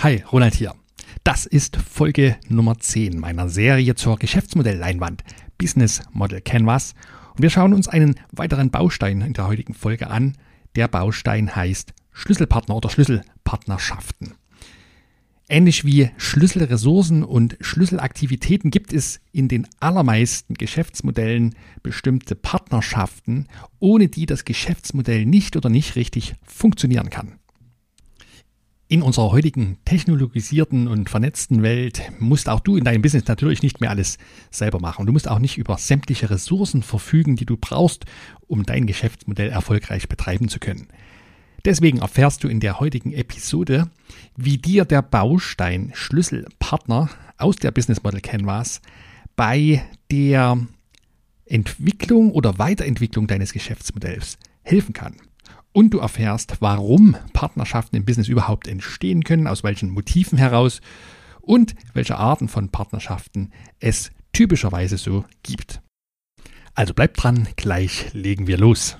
Hi, Ronald hier. Das ist Folge Nummer 10 meiner Serie zur Geschäftsmodellleinwand Business Model Canvas. Und wir schauen uns einen weiteren Baustein in der heutigen Folge an. Der Baustein heißt Schlüsselpartner oder Schlüsselpartnerschaften. Ähnlich wie Schlüsselressourcen und Schlüsselaktivitäten gibt es in den allermeisten Geschäftsmodellen bestimmte Partnerschaften, ohne die das Geschäftsmodell nicht oder nicht richtig funktionieren kann. In unserer heutigen technologisierten und vernetzten Welt musst auch du in deinem Business natürlich nicht mehr alles selber machen. Du musst auch nicht über sämtliche Ressourcen verfügen, die du brauchst, um dein Geschäftsmodell erfolgreich betreiben zu können. Deswegen erfährst du in der heutigen Episode, wie dir der Baustein Schlüsselpartner aus der Business Model Canvas bei der Entwicklung oder Weiterentwicklung deines Geschäftsmodells helfen kann. Und du erfährst, warum Partnerschaften im Business überhaupt entstehen können, aus welchen Motiven heraus und welche Arten von Partnerschaften es typischerweise so gibt. Also bleib dran, gleich legen wir los.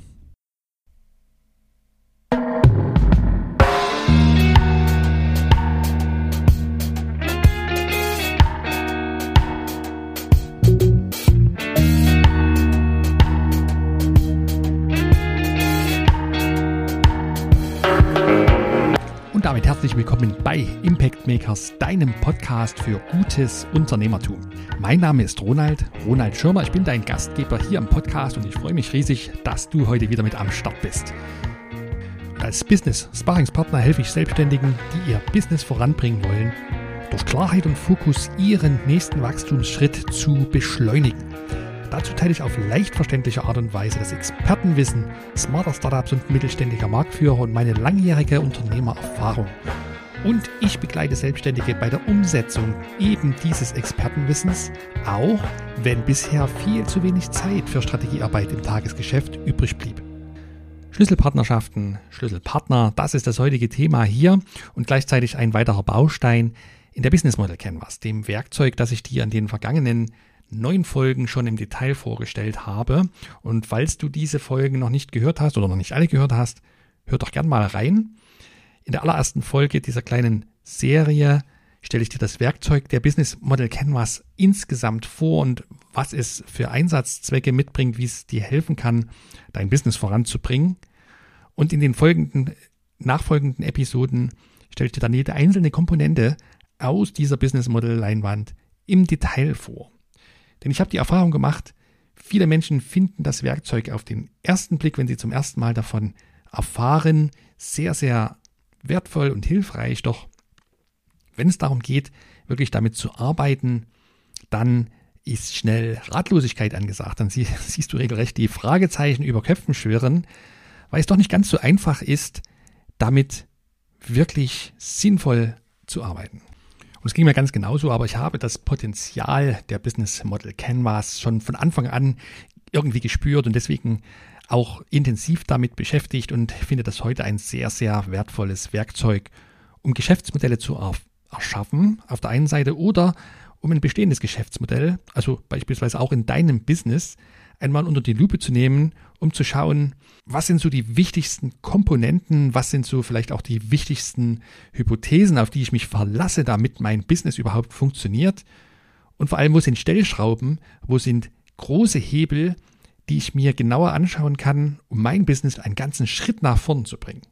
Damit herzlich willkommen bei Impact Makers, deinem Podcast für gutes Unternehmertum. Mein Name ist Ronald, Ronald Schirmer. Ich bin dein Gastgeber hier im Podcast und ich freue mich riesig, dass du heute wieder mit am Start bist. Als Business Sparringspartner helfe ich Selbstständigen, die ihr Business voranbringen wollen, durch Klarheit und Fokus ihren nächsten Wachstumsschritt zu beschleunigen. Dazu teile ich auf leicht verständliche Art und Weise das Expertenwissen smarter Startups und mittelständiger Marktführer und meine langjährige Unternehmererfahrung. Und ich begleite Selbstständige bei der Umsetzung eben dieses Expertenwissens, auch wenn bisher viel zu wenig Zeit für Strategiearbeit im Tagesgeschäft übrig blieb. Schlüsselpartnerschaften, Schlüsselpartner, das ist das heutige Thema hier und gleichzeitig ein weiterer Baustein in der Business Model Canvas, dem Werkzeug, das ich dir an den vergangenen neun Folgen schon im Detail vorgestellt habe. Und falls du diese Folgen noch nicht gehört hast oder noch nicht alle gehört hast, hör doch gern mal rein. In der allerersten Folge dieser kleinen Serie stelle ich dir das Werkzeug der Business Model Canvas insgesamt vor und was es für Einsatzzwecke mitbringt, wie es dir helfen kann, dein Business voranzubringen. Und in den folgenden, nachfolgenden Episoden stelle ich dir dann jede einzelne Komponente aus dieser Business Model Leinwand im Detail vor. Denn ich habe die Erfahrung gemacht, viele Menschen finden das Werkzeug auf den ersten Blick, wenn sie zum ersten Mal davon erfahren, sehr, sehr wertvoll und hilfreich. Doch wenn es darum geht, wirklich damit zu arbeiten, dann ist schnell Ratlosigkeit angesagt. Dann sie, siehst du regelrecht die Fragezeichen über Köpfen schwirren, weil es doch nicht ganz so einfach ist, damit wirklich sinnvoll zu arbeiten. Und es ging mir ganz genauso, aber ich habe das Potenzial der Business Model Canvas schon von Anfang an irgendwie gespürt und deswegen auch intensiv damit beschäftigt und finde das heute ein sehr, sehr wertvolles Werkzeug, um Geschäftsmodelle zu erschaffen, auf der einen Seite, oder um ein bestehendes Geschäftsmodell, also beispielsweise auch in deinem Business, einmal unter die Lupe zu nehmen, um zu schauen, was sind so die wichtigsten Komponenten, was sind so vielleicht auch die wichtigsten Hypothesen, auf die ich mich verlasse, damit mein Business überhaupt funktioniert. Und vor allem, wo sind Stellschrauben, wo sind große Hebel, die ich mir genauer anschauen kann, um mein Business einen ganzen Schritt nach vorn zu bringen.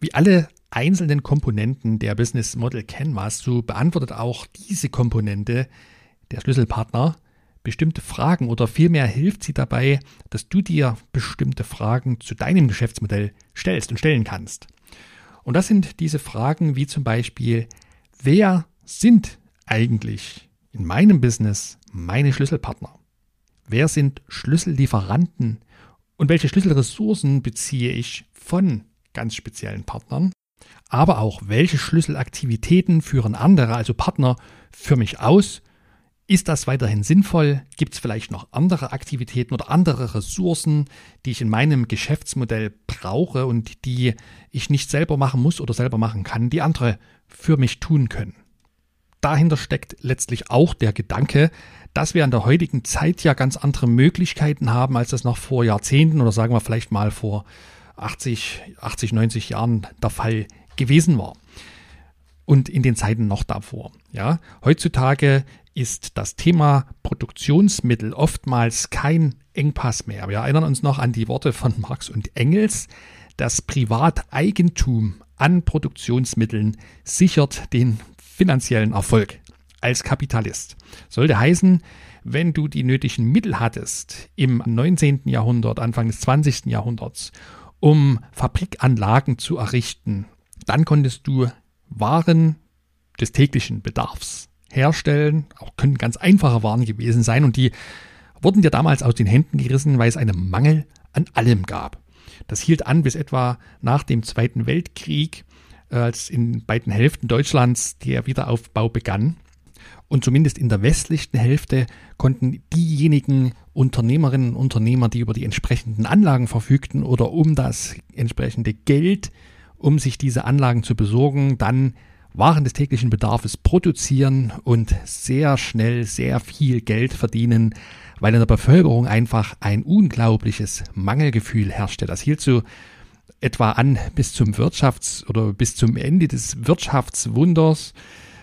Wie alle einzelnen Komponenten der Business Model Canvas, so beantwortet auch diese Komponente der Schlüsselpartner bestimmte Fragen oder vielmehr hilft sie dabei, dass du dir bestimmte Fragen zu deinem Geschäftsmodell stellst und stellen kannst. Und das sind diese Fragen wie zum Beispiel, wer sind eigentlich in meinem Business meine Schlüsselpartner? Wer sind Schlüssellieferanten und welche Schlüsselressourcen beziehe ich von ganz speziellen Partnern? Aber auch, welche Schlüsselaktivitäten führen andere, also Partner, für mich aus ist das weiterhin sinnvoll? Gibt es vielleicht noch andere Aktivitäten oder andere Ressourcen, die ich in meinem Geschäftsmodell brauche und die ich nicht selber machen muss oder selber machen kann, die andere für mich tun können? Dahinter steckt letztlich auch der Gedanke, dass wir in der heutigen Zeit ja ganz andere Möglichkeiten haben, als das noch vor Jahrzehnten oder sagen wir vielleicht mal vor 80, 80, 90 Jahren der Fall gewesen war. und in den Zeiten noch davor. Ja, heutzutage ist das Thema Produktionsmittel oftmals kein Engpass mehr. Wir erinnern uns noch an die Worte von Marx und Engels. Das Privateigentum an Produktionsmitteln sichert den finanziellen Erfolg als Kapitalist. Sollte heißen, wenn du die nötigen Mittel hattest im 19. Jahrhundert, Anfang des 20. Jahrhunderts, um Fabrikanlagen zu errichten, dann konntest du Waren des täglichen Bedarfs herstellen. Auch können ganz einfache Waren gewesen sein und die wurden dir damals aus den Händen gerissen, weil es einen Mangel an allem gab. Das hielt an bis etwa nach dem Zweiten Weltkrieg, als in beiden Hälften Deutschlands der Wiederaufbau begann. Und zumindest in der westlichen Hälfte konnten diejenigen Unternehmerinnen und Unternehmer, die über die entsprechenden Anlagen verfügten oder um das entsprechende Geld, um sich diese Anlagen zu besorgen, dann waren des täglichen Bedarfs produzieren und sehr schnell sehr viel Geld verdienen, weil in der Bevölkerung einfach ein unglaubliches Mangelgefühl herrschte. Das hielt so etwa an bis zum Wirtschafts- oder bis zum Ende des Wirtschaftswunders,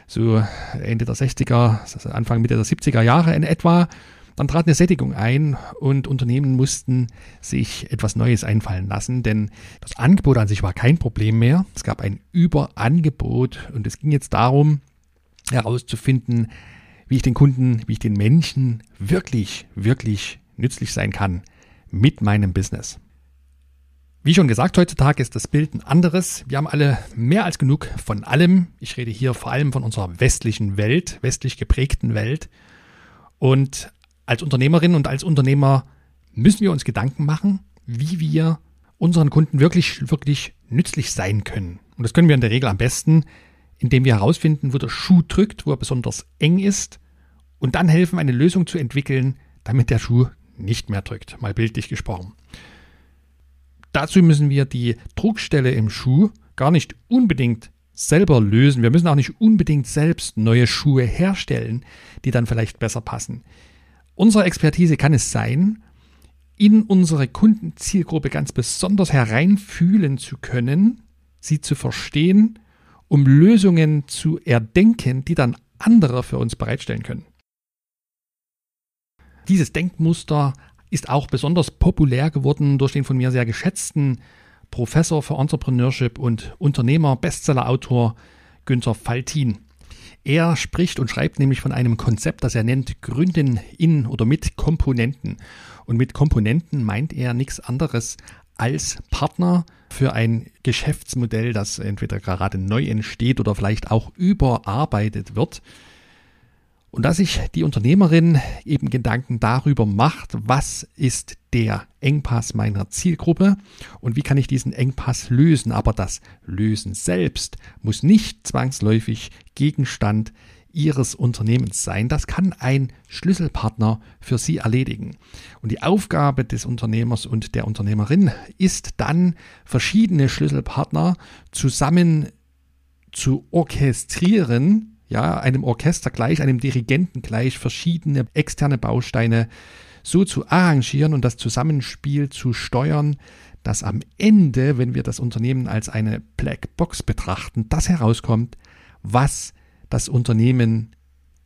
so Ende der 60er, Anfang Mitte der 70er Jahre in etwa. Dann trat eine Sättigung ein und Unternehmen mussten sich etwas Neues einfallen lassen, denn das Angebot an sich war kein Problem mehr. Es gab ein Überangebot und es ging jetzt darum, herauszufinden, wie ich den Kunden, wie ich den Menschen wirklich, wirklich nützlich sein kann mit meinem Business. Wie schon gesagt, heutzutage ist das Bild ein anderes. Wir haben alle mehr als genug von allem. Ich rede hier vor allem von unserer westlichen Welt, westlich geprägten Welt. Und als Unternehmerin und als Unternehmer müssen wir uns Gedanken machen, wie wir unseren Kunden wirklich, wirklich nützlich sein können. Und das können wir in der Regel am besten, indem wir herausfinden, wo der Schuh drückt, wo er besonders eng ist und dann helfen, eine Lösung zu entwickeln, damit der Schuh nicht mehr drückt, mal bildlich gesprochen. Dazu müssen wir die Druckstelle im Schuh gar nicht unbedingt selber lösen. Wir müssen auch nicht unbedingt selbst neue Schuhe herstellen, die dann vielleicht besser passen. Unsere Expertise kann es sein, in unsere Kundenzielgruppe ganz besonders hereinfühlen zu können, sie zu verstehen, um Lösungen zu erdenken, die dann andere für uns bereitstellen können. Dieses Denkmuster ist auch besonders populär geworden durch den von mir sehr geschätzten Professor für Entrepreneurship und Unternehmer, Bestsellerautor Günther Faltin. Er spricht und schreibt nämlich von einem Konzept, das er nennt Gründen in oder mit Komponenten. Und mit Komponenten meint er nichts anderes als Partner für ein Geschäftsmodell, das entweder gerade neu entsteht oder vielleicht auch überarbeitet wird. Und dass sich die Unternehmerin eben Gedanken darüber macht, was ist der Engpass meiner Zielgruppe und wie kann ich diesen Engpass lösen. Aber das Lösen selbst muss nicht zwangsläufig Gegenstand Ihres Unternehmens sein. Das kann ein Schlüsselpartner für Sie erledigen. Und die Aufgabe des Unternehmers und der Unternehmerin ist dann, verschiedene Schlüsselpartner zusammen zu orchestrieren, ja, einem Orchester gleich, einem Dirigenten gleich verschiedene externe Bausteine so zu arrangieren und das Zusammenspiel zu steuern, dass am Ende, wenn wir das Unternehmen als eine Black Box betrachten, das herauskommt, was das Unternehmen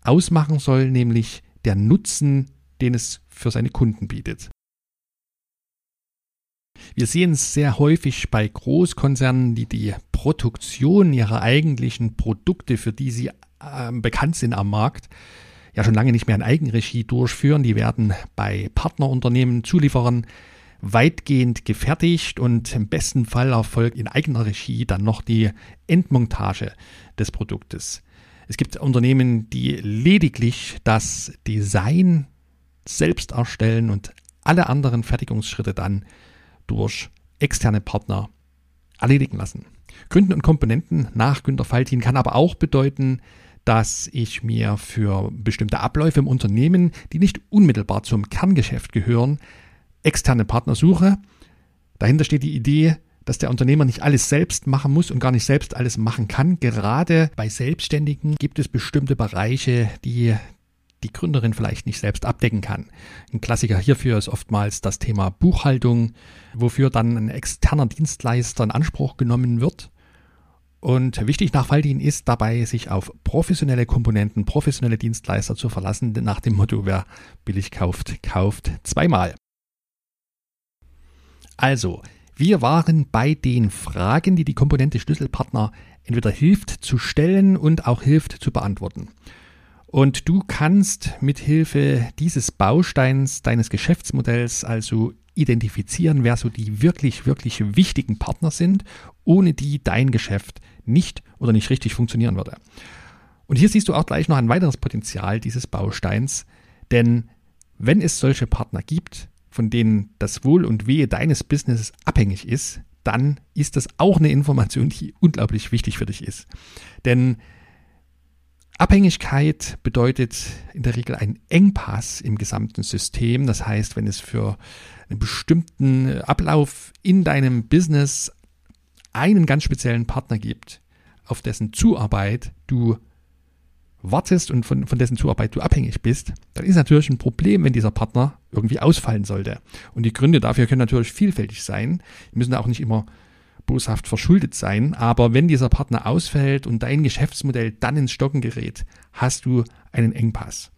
ausmachen soll, nämlich der Nutzen, den es für seine Kunden bietet. Wir sehen es sehr häufig bei Großkonzernen, die die Produktion ihrer eigentlichen Produkte, für die sie äh, bekannt sind am Markt, ja schon lange nicht mehr in Eigenregie durchführen. Die werden bei Partnerunternehmen, Zulieferern weitgehend gefertigt und im besten Fall erfolgt in eigener Regie dann noch die Endmontage des Produktes. Es gibt Unternehmen, die lediglich das Design selbst erstellen und alle anderen Fertigungsschritte dann durch externe Partner erledigen lassen. Gründen und Komponenten nach Günter Faltin kann aber auch bedeuten, dass ich mir für bestimmte Abläufe im Unternehmen, die nicht unmittelbar zum Kerngeschäft gehören, externe Partner suche. Dahinter steht die Idee, dass der Unternehmer nicht alles selbst machen muss und gar nicht selbst alles machen kann. Gerade bei Selbstständigen gibt es bestimmte Bereiche, die die Gründerin vielleicht nicht selbst abdecken kann. Ein Klassiker hierfür ist oftmals das Thema Buchhaltung, wofür dann ein externer Dienstleister in Anspruch genommen wird. Und wichtig nach Faldin ist dabei, sich auf professionelle Komponenten, professionelle Dienstleister zu verlassen, nach dem Motto, wer billig kauft, kauft zweimal. Also, wir waren bei den Fragen, die die Komponente Schlüsselpartner entweder hilft zu stellen und auch hilft zu beantworten. Und du kannst mit Hilfe dieses Bausteins deines Geschäftsmodells also identifizieren, wer so die wirklich, wirklich wichtigen Partner sind, ohne die dein Geschäft nicht oder nicht richtig funktionieren würde. Und hier siehst du auch gleich noch ein weiteres Potenzial dieses Bausteins, denn wenn es solche Partner gibt, von denen das Wohl und Wehe deines Businesses abhängig ist, dann ist das auch eine Information, die unglaublich wichtig für dich ist. Denn Abhängigkeit bedeutet in der Regel einen Engpass im gesamten System. Das heißt, wenn es für einen bestimmten Ablauf in deinem Business einen ganz speziellen Partner gibt, auf dessen Zuarbeit du wartest und von, von dessen Zuarbeit du abhängig bist, dann ist natürlich ein Problem, wenn dieser Partner irgendwie ausfallen sollte. Und die Gründe dafür können natürlich vielfältig sein, die müssen auch nicht immer boshaft verschuldet sein, aber wenn dieser Partner ausfällt und dein Geschäftsmodell dann ins Stocken gerät, hast du einen Engpass.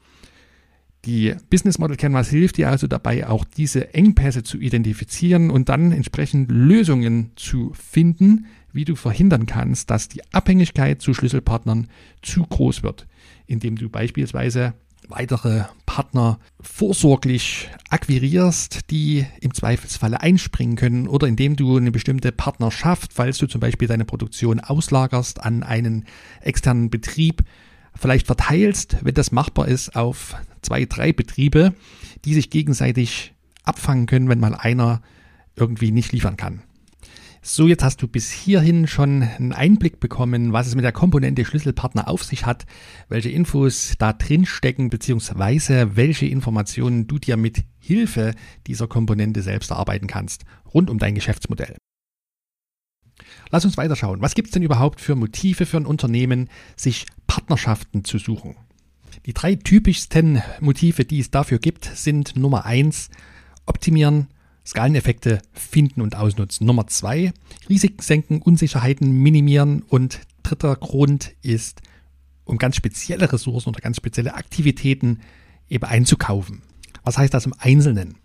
Die Business Model Canvas hilft dir also dabei, auch diese Engpässe zu identifizieren und dann entsprechend Lösungen zu finden, wie du verhindern kannst, dass die Abhängigkeit zu Schlüsselpartnern zu groß wird, indem du beispielsweise weitere Partner vorsorglich akquirierst, die im Zweifelsfalle einspringen können oder indem du eine bestimmte Partnerschaft, falls du zum Beispiel deine Produktion auslagerst an einen externen Betrieb, vielleicht verteilst, wenn das machbar ist, auf zwei, drei Betriebe, die sich gegenseitig abfangen können, wenn mal einer irgendwie nicht liefern kann. So, jetzt hast du bis hierhin schon einen Einblick bekommen, was es mit der Komponente Schlüsselpartner auf sich hat, welche Infos da drin stecken, beziehungsweise welche Informationen du dir mit Hilfe dieser Komponente selbst erarbeiten kannst, rund um dein Geschäftsmodell. Lass uns weiterschauen. Was gibt es denn überhaupt für Motive für ein Unternehmen, sich Partnerschaften zu suchen? Die drei typischsten Motive, die es dafür gibt, sind Nummer eins optimieren, Skaleneffekte finden und ausnutzen. Nummer zwei, Risiken senken, Unsicherheiten minimieren. Und dritter Grund ist, um ganz spezielle Ressourcen oder ganz spezielle Aktivitäten eben einzukaufen. Was heißt das im Einzelnen?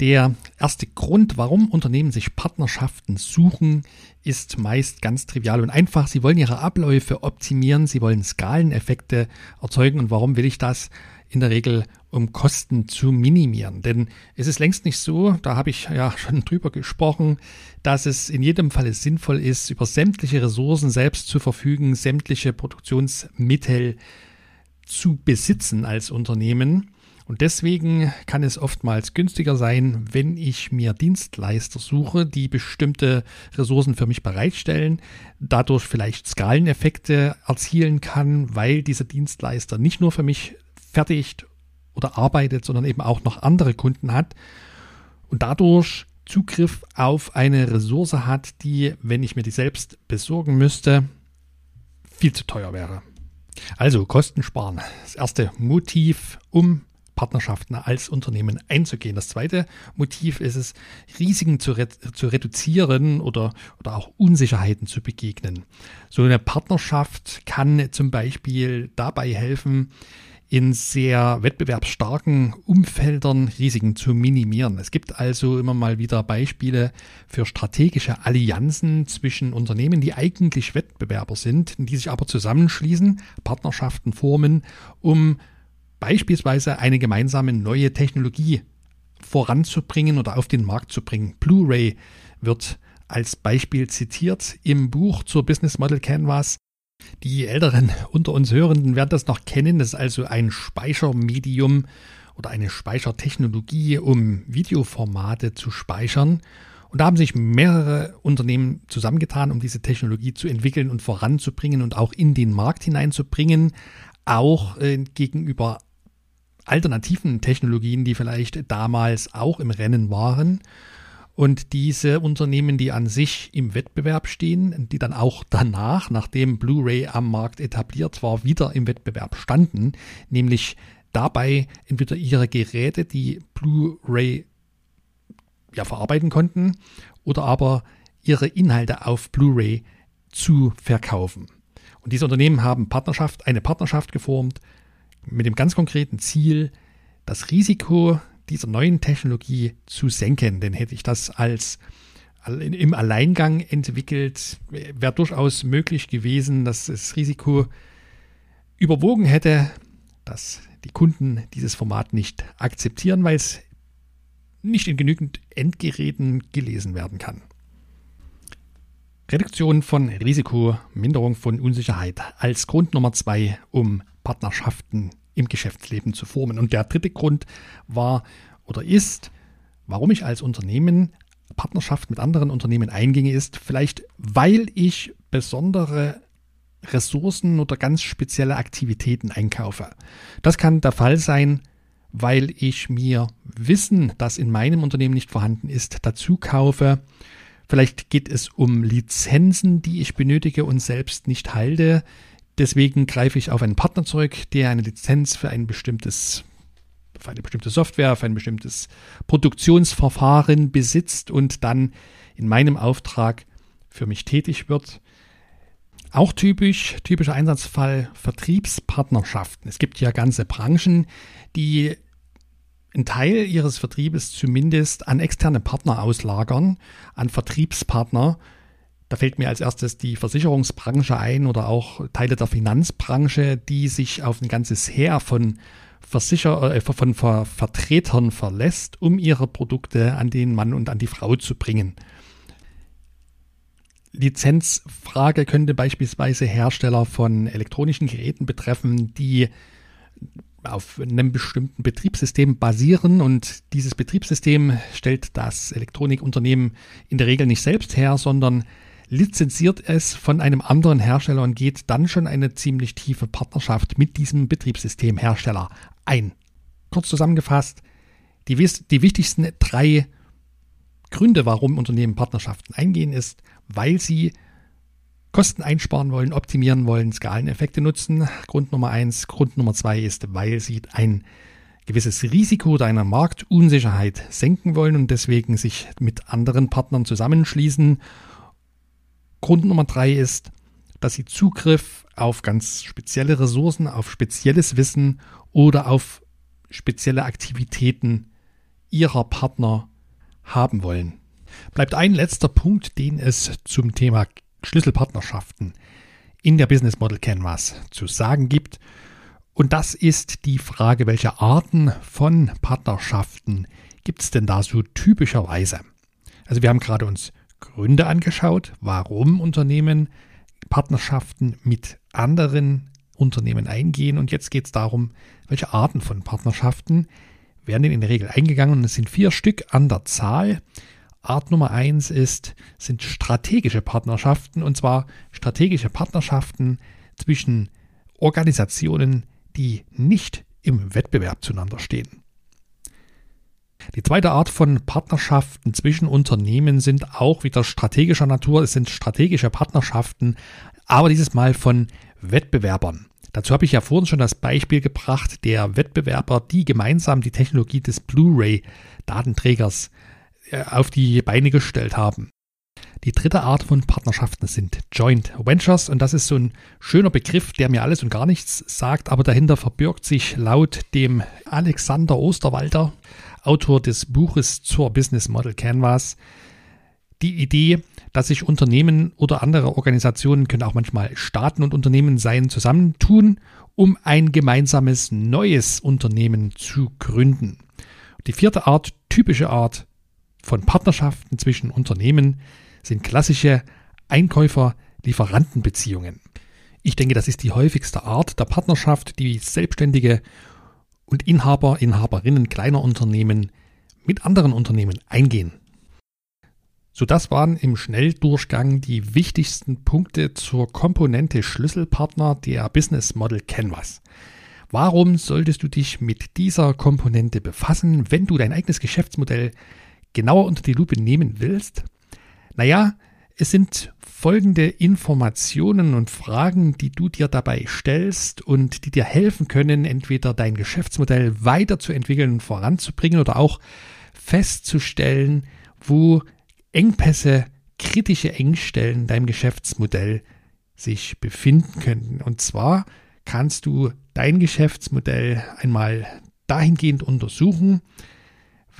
Der erste Grund, warum Unternehmen sich Partnerschaften suchen, ist meist ganz trivial und einfach. Sie wollen ihre Abläufe optimieren, sie wollen Skaleneffekte erzeugen. Und warum will ich das? In der Regel, um Kosten zu minimieren. Denn es ist längst nicht so, da habe ich ja schon drüber gesprochen, dass es in jedem Falle sinnvoll ist, über sämtliche Ressourcen selbst zu verfügen, sämtliche Produktionsmittel zu besitzen als Unternehmen. Und deswegen kann es oftmals günstiger sein, wenn ich mir Dienstleister suche, die bestimmte Ressourcen für mich bereitstellen, dadurch vielleicht Skaleneffekte erzielen kann, weil dieser Dienstleister nicht nur für mich fertigt oder arbeitet, sondern eben auch noch andere Kunden hat und dadurch Zugriff auf eine Ressource hat, die, wenn ich mir die selbst besorgen müsste, viel zu teuer wäre. Also Kosten sparen. Das erste Motiv, um Partnerschaften als Unternehmen einzugehen. Das zweite Motiv ist es, Risiken zu, re zu reduzieren oder, oder auch Unsicherheiten zu begegnen. So eine Partnerschaft kann zum Beispiel dabei helfen, in sehr wettbewerbsstarken Umfeldern Risiken zu minimieren. Es gibt also immer mal wieder Beispiele für strategische Allianzen zwischen Unternehmen, die eigentlich Wettbewerber sind, die sich aber zusammenschließen, Partnerschaften formen, um beispielsweise eine gemeinsame neue Technologie voranzubringen oder auf den Markt zu bringen. Blu-ray wird als Beispiel zitiert im Buch zur Business Model Canvas. Die Älteren unter uns Hörenden werden das noch kennen. Das ist also ein Speichermedium oder eine Speichertechnologie, um Videoformate zu speichern. Und da haben sich mehrere Unternehmen zusammengetan, um diese Technologie zu entwickeln und voranzubringen und auch in den Markt hineinzubringen, auch äh, gegenüber alternativen Technologien, die vielleicht damals auch im Rennen waren. Und diese Unternehmen, die an sich im Wettbewerb stehen, die dann auch danach, nachdem Blu-ray am Markt etabliert war, wieder im Wettbewerb standen, nämlich dabei entweder ihre Geräte, die Blu-ray ja, verarbeiten konnten, oder aber ihre Inhalte auf Blu-ray zu verkaufen. Und diese Unternehmen haben Partnerschaft, eine Partnerschaft geformt mit dem ganz konkreten Ziel, das Risiko dieser neuen Technologie zu senken. Denn hätte ich das als im Alleingang entwickelt, wäre durchaus möglich gewesen, dass das Risiko überwogen hätte, dass die Kunden dieses Format nicht akzeptieren, weil es nicht in genügend Endgeräten gelesen werden kann. Reduktion von Risiko, Minderung von Unsicherheit als Grund Nummer zwei, um Partnerschaften im Geschäftsleben zu formen. Und der dritte Grund war oder ist, warum ich als Unternehmen Partnerschaft mit anderen Unternehmen einginge, ist vielleicht, weil ich besondere Ressourcen oder ganz spezielle Aktivitäten einkaufe. Das kann der Fall sein, weil ich mir Wissen, das in meinem Unternehmen nicht vorhanden ist, dazu kaufe. Vielleicht geht es um Lizenzen, die ich benötige und selbst nicht halte. Deswegen greife ich auf einen Partner zurück, der eine Lizenz für ein bestimmtes für eine bestimmte Software, für ein bestimmtes Produktionsverfahren besitzt und dann in meinem Auftrag für mich tätig wird. Auch typisch, typischer Einsatzfall Vertriebspartnerschaften. Es gibt ja ganze Branchen, die einen Teil ihres Vertriebes zumindest an externe Partner auslagern, an Vertriebspartner. Da fällt mir als erstes die Versicherungsbranche ein oder auch Teile der Finanzbranche, die sich auf ein ganzes Heer von Versicher äh, von Ver Vertretern verlässt, um ihre Produkte an den Mann und an die Frau zu bringen. Lizenzfrage könnte beispielsweise Hersteller von elektronischen Geräten betreffen, die auf einem bestimmten Betriebssystem basieren und dieses Betriebssystem stellt das Elektronikunternehmen in der Regel nicht selbst her, sondern lizenziert es von einem anderen Hersteller und geht dann schon eine ziemlich tiefe Partnerschaft mit diesem Betriebssystemhersteller ein. Kurz zusammengefasst, die, die wichtigsten drei Gründe, warum Unternehmen Partnerschaften eingehen, ist, weil sie Kosten einsparen wollen, optimieren wollen, Skaleneffekte nutzen. Grund Nummer eins. Grund Nummer zwei ist, weil sie ein gewisses Risiko oder eine Marktunsicherheit senken wollen und deswegen sich mit anderen Partnern zusammenschließen. Grund Nummer drei ist, dass sie Zugriff auf ganz spezielle Ressourcen, auf spezielles Wissen oder auf spezielle Aktivitäten ihrer Partner haben wollen. Bleibt ein letzter Punkt, den es zum Thema Schlüsselpartnerschaften in der Business Model Canvas zu sagen gibt. Und das ist die Frage, welche Arten von Partnerschaften gibt es denn da so typischerweise? Also wir haben gerade uns Gründe angeschaut, warum Unternehmen Partnerschaften mit anderen Unternehmen eingehen. Und jetzt geht es darum, welche Arten von Partnerschaften werden denn in der Regel eingegangen. Und es sind vier Stück an der Zahl. Art Nummer eins ist, sind strategische Partnerschaften. Und zwar strategische Partnerschaften zwischen Organisationen, die nicht im Wettbewerb zueinander stehen. Die zweite Art von Partnerschaften zwischen Unternehmen sind auch wieder strategischer Natur. Es sind strategische Partnerschaften, aber dieses Mal von Wettbewerbern. Dazu habe ich ja vorhin schon das Beispiel gebracht der Wettbewerber, die gemeinsam die Technologie des Blu-ray-Datenträgers auf die Beine gestellt haben. Die dritte Art von Partnerschaften sind Joint Ventures und das ist so ein schöner Begriff, der mir alles und gar nichts sagt, aber dahinter verbirgt sich laut dem Alexander Osterwalder, Autor des Buches zur Business Model Canvas, die Idee, dass sich Unternehmen oder andere Organisationen, können auch manchmal Staaten und Unternehmen sein, zusammentun, um ein gemeinsames neues Unternehmen zu gründen. Die vierte Art, typische Art von Partnerschaften zwischen Unternehmen sind klassische Einkäufer-Lieferantenbeziehungen. Ich denke, das ist die häufigste Art der Partnerschaft, die Selbstständige und Inhaber, Inhaberinnen kleiner Unternehmen mit anderen Unternehmen eingehen. So, das waren im Schnelldurchgang die wichtigsten Punkte zur Komponente Schlüsselpartner der Business Model Canvas. Warum solltest du dich mit dieser Komponente befassen, wenn du dein eigenes Geschäftsmodell genauer unter die Lupe nehmen willst? Naja, es sind folgende Informationen und Fragen, die du dir dabei stellst und die dir helfen können, entweder dein Geschäftsmodell weiterzuentwickeln und voranzubringen oder auch festzustellen, wo Engpässe kritische Engstellen in deinem Geschäftsmodell sich befinden könnten. Und zwar kannst du dein Geschäftsmodell einmal dahingehend untersuchen,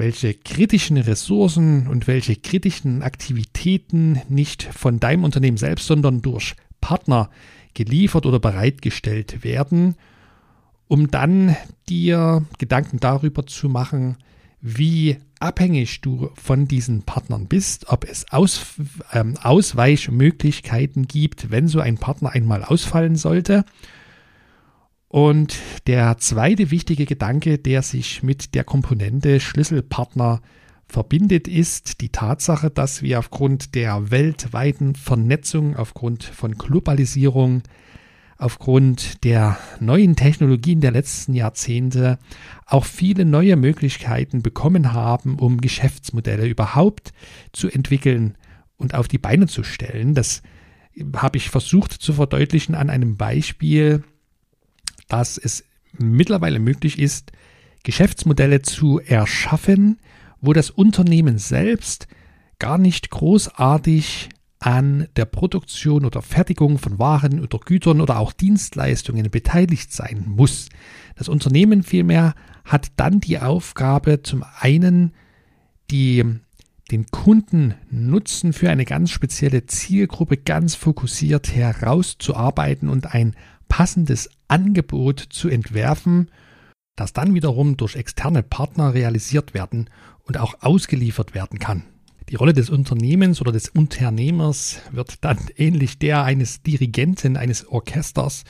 welche kritischen Ressourcen und welche kritischen Aktivitäten nicht von deinem Unternehmen selbst, sondern durch Partner geliefert oder bereitgestellt werden, um dann dir Gedanken darüber zu machen, wie abhängig du von diesen Partnern bist, ob es Aus, ähm, Ausweichmöglichkeiten gibt, wenn so ein Partner einmal ausfallen sollte. Und der zweite wichtige Gedanke, der sich mit der Komponente Schlüsselpartner verbindet, ist die Tatsache, dass wir aufgrund der weltweiten Vernetzung, aufgrund von Globalisierung, aufgrund der neuen Technologien der letzten Jahrzehnte auch viele neue Möglichkeiten bekommen haben, um Geschäftsmodelle überhaupt zu entwickeln und auf die Beine zu stellen. Das habe ich versucht zu verdeutlichen an einem Beispiel, dass es mittlerweile möglich ist, Geschäftsmodelle zu erschaffen, wo das Unternehmen selbst gar nicht großartig an der Produktion oder Fertigung von Waren oder Gütern oder auch Dienstleistungen beteiligt sein muss. Das Unternehmen vielmehr hat dann die Aufgabe, zum einen die, den Kundennutzen für eine ganz spezielle Zielgruppe ganz fokussiert herauszuarbeiten und ein passendes Angebot zu entwerfen, das dann wiederum durch externe Partner realisiert werden und auch ausgeliefert werden kann. Die Rolle des Unternehmens oder des Unternehmers wird dann ähnlich der eines Dirigenten, eines Orchesters,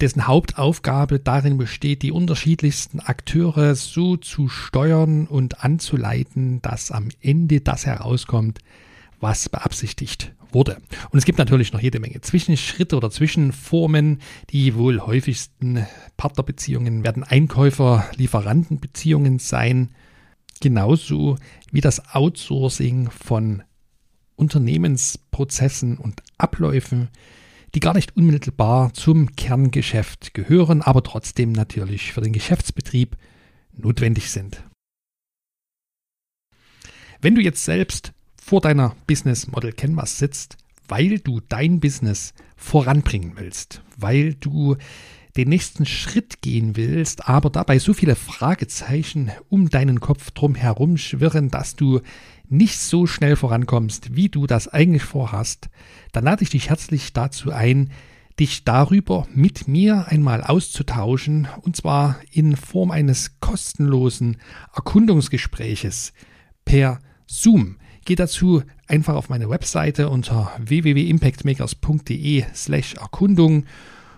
dessen Hauptaufgabe darin besteht, die unterschiedlichsten Akteure so zu steuern und anzuleiten, dass am Ende das herauskommt, was beabsichtigt wurde. Und es gibt natürlich noch jede Menge Zwischenschritte oder Zwischenformen. Die wohl häufigsten Partnerbeziehungen werden Einkäufer-Lieferantenbeziehungen sein genauso wie das Outsourcing von Unternehmensprozessen und Abläufen, die gar nicht unmittelbar zum Kerngeschäft gehören, aber trotzdem natürlich für den Geschäftsbetrieb notwendig sind. Wenn du jetzt selbst vor deiner Business Model Canvas sitzt, weil du dein Business voranbringen willst, weil du den nächsten Schritt gehen willst, aber dabei so viele Fragezeichen um deinen Kopf drum herum schwirren, dass du nicht so schnell vorankommst, wie du das eigentlich vorhast, dann lade ich dich herzlich dazu ein, dich darüber mit mir einmal auszutauschen, und zwar in Form eines kostenlosen Erkundungsgespräches per Zoom. Geh dazu einfach auf meine Webseite unter www.impactmakers.de slash Erkundung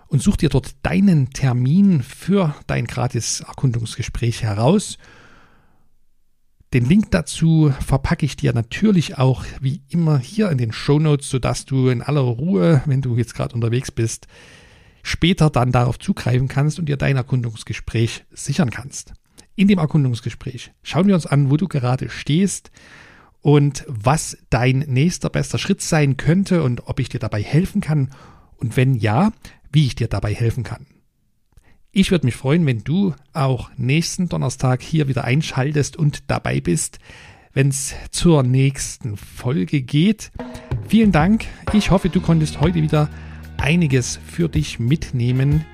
und such dir dort deinen Termin für dein gratis Erkundungsgespräch heraus. Den Link dazu verpacke ich dir natürlich auch wie immer hier in den Show Notes, sodass du in aller Ruhe, wenn du jetzt gerade unterwegs bist, später dann darauf zugreifen kannst und dir dein Erkundungsgespräch sichern kannst. In dem Erkundungsgespräch schauen wir uns an, wo du gerade stehst und was dein nächster bester Schritt sein könnte und ob ich dir dabei helfen kann. Und wenn ja, wie ich dir dabei helfen kann. Ich würde mich freuen, wenn du auch nächsten Donnerstag hier wieder einschaltest und dabei bist, wenn es zur nächsten Folge geht. Vielen Dank. Ich hoffe, du konntest heute wieder einiges für dich mitnehmen.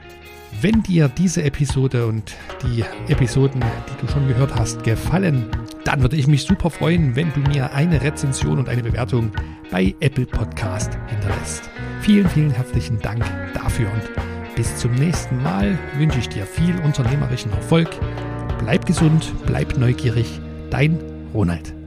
Wenn dir diese Episode und die Episoden, die du schon gehört hast, gefallen, dann würde ich mich super freuen, wenn du mir eine Rezension und eine Bewertung bei Apple Podcast hinterlässt. Vielen, vielen herzlichen Dank dafür und bis zum nächsten Mal wünsche ich dir viel unternehmerischen Erfolg. Bleib gesund, bleib neugierig. Dein Ronald.